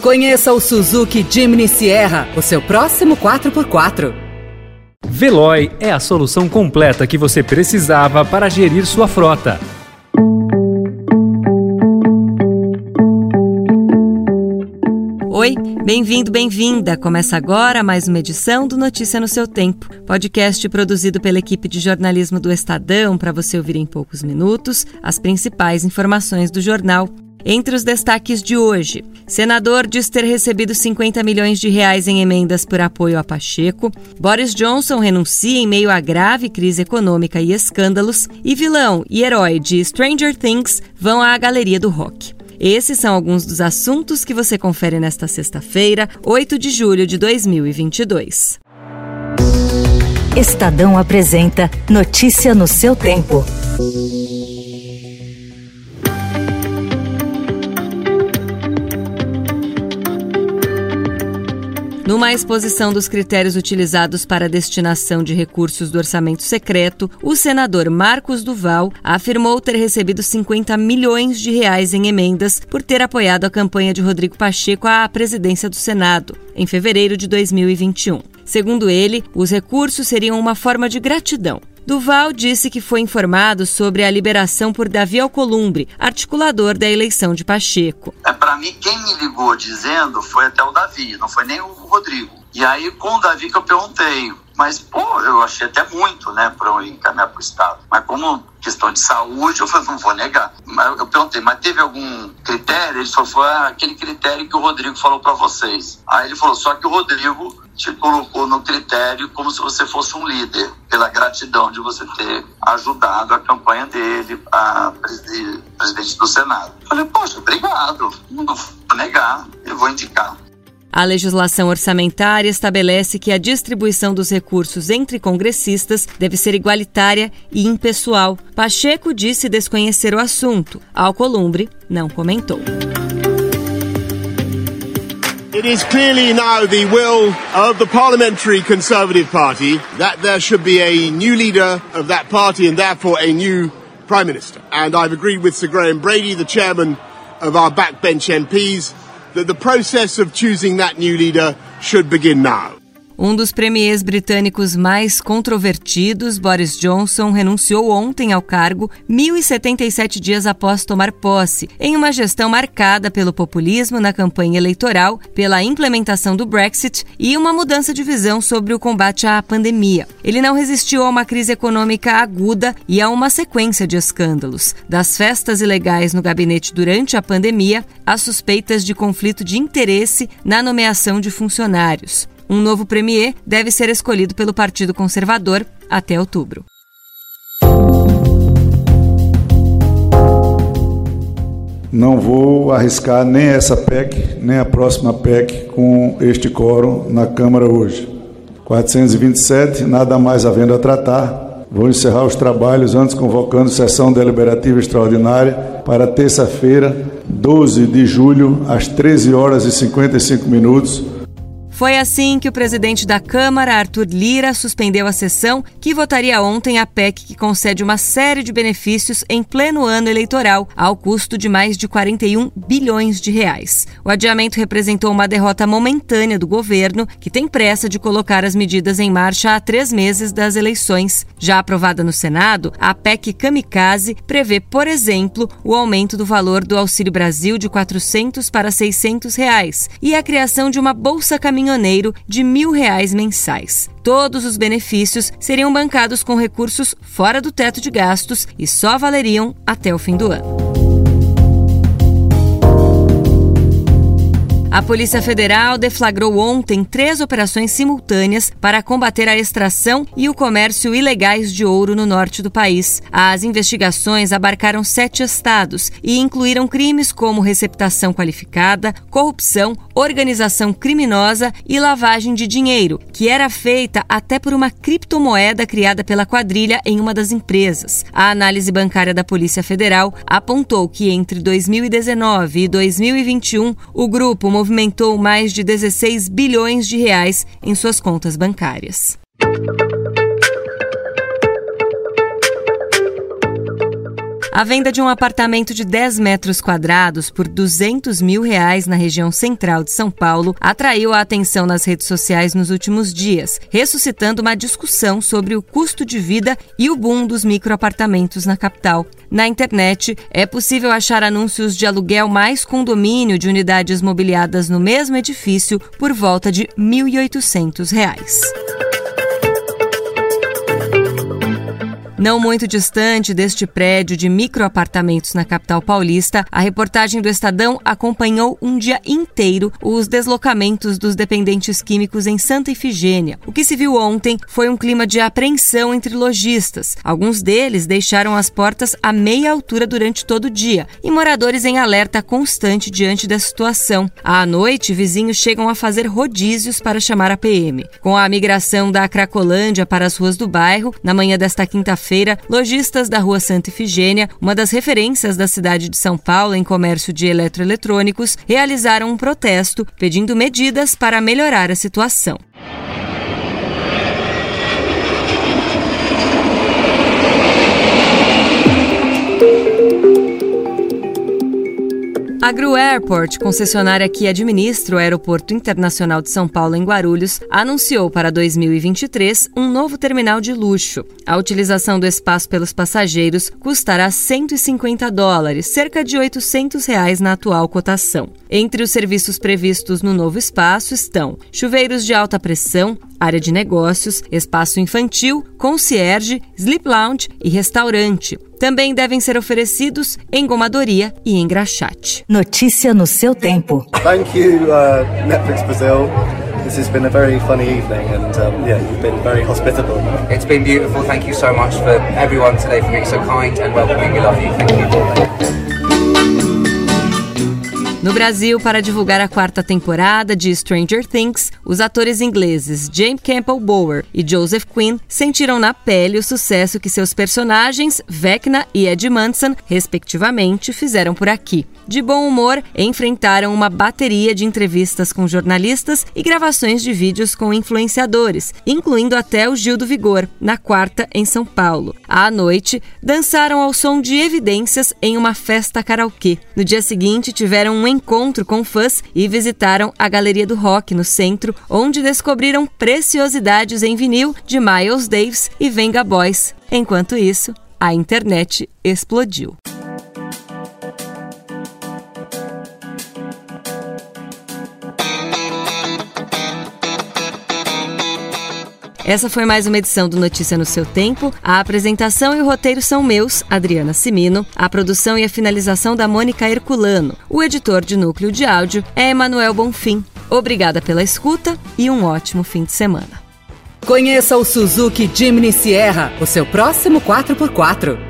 Conheça o Suzuki Jimny Sierra, o seu próximo 4x4. Veloy é a solução completa que você precisava para gerir sua frota. Oi, bem-vindo, bem-vinda. Começa agora mais uma edição do Notícia no seu Tempo, podcast produzido pela equipe de jornalismo do Estadão para você ouvir em poucos minutos as principais informações do jornal. Entre os destaques de hoje, senador diz ter recebido 50 milhões de reais em emendas por apoio a Pacheco, Boris Johnson renuncia em meio à grave crise econômica e escândalos, e vilão e herói de Stranger Things vão à galeria do rock. Esses são alguns dos assuntos que você confere nesta sexta-feira, 8 de julho de 2022. Estadão apresenta Notícia no seu tempo. Numa exposição dos critérios utilizados para a destinação de recursos do orçamento secreto, o senador Marcos Duval afirmou ter recebido 50 milhões de reais em emendas por ter apoiado a campanha de Rodrigo Pacheco à presidência do Senado, em fevereiro de 2021. Segundo ele, os recursos seriam uma forma de gratidão. Duval disse que foi informado sobre a liberação por Davi Alcolumbre, articulador da eleição de Pacheco. É, Para mim, quem me ligou dizendo foi até o Davi, não foi nem o Rodrigo. E aí, com o Davi que eu perguntei, mas, pô, eu achei até muito, né, para eu encaminhar para o Estado. Mas como questão de saúde, eu falei, não vou negar. Mas eu perguntei, mas teve algum critério? Ele só foi aquele critério que o Rodrigo falou para vocês. Aí ele falou, só que o Rodrigo te colocou no critério como se você fosse um líder, pela gratidão de você ter ajudado a campanha dele, a presidente, do Senado. Eu falei, poxa, obrigado. Não vou negar, eu vou indicar. A legislação orçamentária estabelece que a distribuição dos recursos entre congressistas deve ser igualitária e impessoal. Pacheco disse desconhecer o assunto. Alcolumbre não comentou. It is clearly now the will of the Parliamentary Conservative Party that there should be a new leader of that party and therefore a new Prime Minister. And I've agreed with Sir Graham Brady, the chairman of our backbench MPs, that the process of choosing that new leader should begin now. Um dos premiers britânicos mais controvertidos, Boris Johnson, renunciou ontem ao cargo 1.077 dias após tomar posse, em uma gestão marcada pelo populismo na campanha eleitoral, pela implementação do Brexit e uma mudança de visão sobre o combate à pandemia. Ele não resistiu a uma crise econômica aguda e a uma sequência de escândalos, das festas ilegais no gabinete durante a pandemia às suspeitas de conflito de interesse na nomeação de funcionários. Um novo premier deve ser escolhido pelo Partido Conservador até outubro. Não vou arriscar nem essa PEC, nem a próxima PEC com este quórum na Câmara hoje. 427, nada mais havendo a tratar. Vou encerrar os trabalhos antes convocando sessão deliberativa extraordinária para terça-feira, 12 de julho, às 13 horas e 55 minutos foi assim que o presidente da Câmara, Arthur Lira, suspendeu a sessão que votaria ontem a PEC que concede uma série de benefícios em pleno ano eleitoral, ao custo de mais de 41 bilhões de reais. O adiamento representou uma derrota momentânea do governo, que tem pressa de colocar as medidas em marcha há três meses das eleições. Já aprovada no Senado, a PEC Kamikaze prevê, por exemplo, o aumento do valor do Auxílio Brasil de 400 para 600 reais e a criação de uma bolsa caminhoneira caminhoneiro de mil reais mensais. Todos os benefícios seriam bancados com recursos fora do teto de gastos e só valeriam até o fim do ano. A Polícia Federal deflagrou ontem três operações simultâneas para combater a extração e o comércio ilegais de ouro no norte do país. As investigações abarcaram sete estados e incluíram crimes como receptação qualificada, corrupção, organização criminosa e lavagem de dinheiro, que era feita até por uma criptomoeda criada pela quadrilha em uma das empresas. A análise bancária da Polícia Federal apontou que entre 2019 e 2021 o grupo movimentou mais de 16 bilhões de reais em suas contas bancárias. A venda de um apartamento de 10 metros quadrados por 200 mil reais na região central de São Paulo atraiu a atenção nas redes sociais nos últimos dias, ressuscitando uma discussão sobre o custo de vida e o boom dos microapartamentos na capital. Na internet, é possível achar anúncios de aluguel mais condomínio de unidades mobiliadas no mesmo edifício por volta de R$ 1.800. Não muito distante deste prédio de microapartamentos na capital paulista, a reportagem do Estadão acompanhou um dia inteiro os deslocamentos dos dependentes químicos em Santa Ifigênia. O que se viu ontem foi um clima de apreensão entre lojistas. Alguns deles deixaram as portas a meia altura durante todo o dia e moradores em alerta constante diante da situação. À noite, vizinhos chegam a fazer rodízios para chamar a PM. Com a migração da Cracolândia para as ruas do bairro, na manhã desta quinta-feira, feira lojistas da Rua Santa Ifigênia, uma das referências da cidade de São Paulo em comércio de eletroeletrônicos, realizaram um protesto pedindo medidas para melhorar a situação. A Gru Airport, concessionária que administra o Aeroporto Internacional de São Paulo em Guarulhos, anunciou para 2023 um novo terminal de luxo. A utilização do espaço pelos passageiros custará 150 dólares, cerca de 800 reais na atual cotação. Entre os serviços previstos no novo espaço estão chuveiros de alta pressão, área de negócios, espaço infantil, concierge, sleep lounge e restaurante. Também devem ser oferecidos engomadoria e engraxate. Notícia no seu tempo. Thank you, uh, Netflix Brazil. This has been a very funny evening, and um, yeah, you've been very hospitable. It's been beautiful. Thank you so much for everyone today for being so kind and welcoming. We love you. Thank you. No Brasil, para divulgar a quarta temporada de Stranger Things, os atores ingleses James Campbell Bower e Joseph Quinn sentiram na pele o sucesso que seus personagens, Vecna e Ed Manson, respectivamente, fizeram por aqui. De bom humor, enfrentaram uma bateria de entrevistas com jornalistas e gravações de vídeos com influenciadores, incluindo até o Gil do Vigor, na quarta em São Paulo. À noite, dançaram ao som de evidências em uma festa karaokê. No dia seguinte, tiveram um encontro com fãs e visitaram a Galeria do Rock no centro, onde descobriram preciosidades em vinil de Miles Davis e Venga Boys. Enquanto isso, a internet explodiu. Essa foi mais uma edição do Notícia no seu tempo. A apresentação e o roteiro são meus, Adriana Simino. A produção e a finalização da Mônica Herculano. O editor de núcleo de áudio é Emanuel Bonfim. Obrigada pela escuta e um ótimo fim de semana. Conheça o Suzuki Jimny Sierra, o seu próximo 4x4.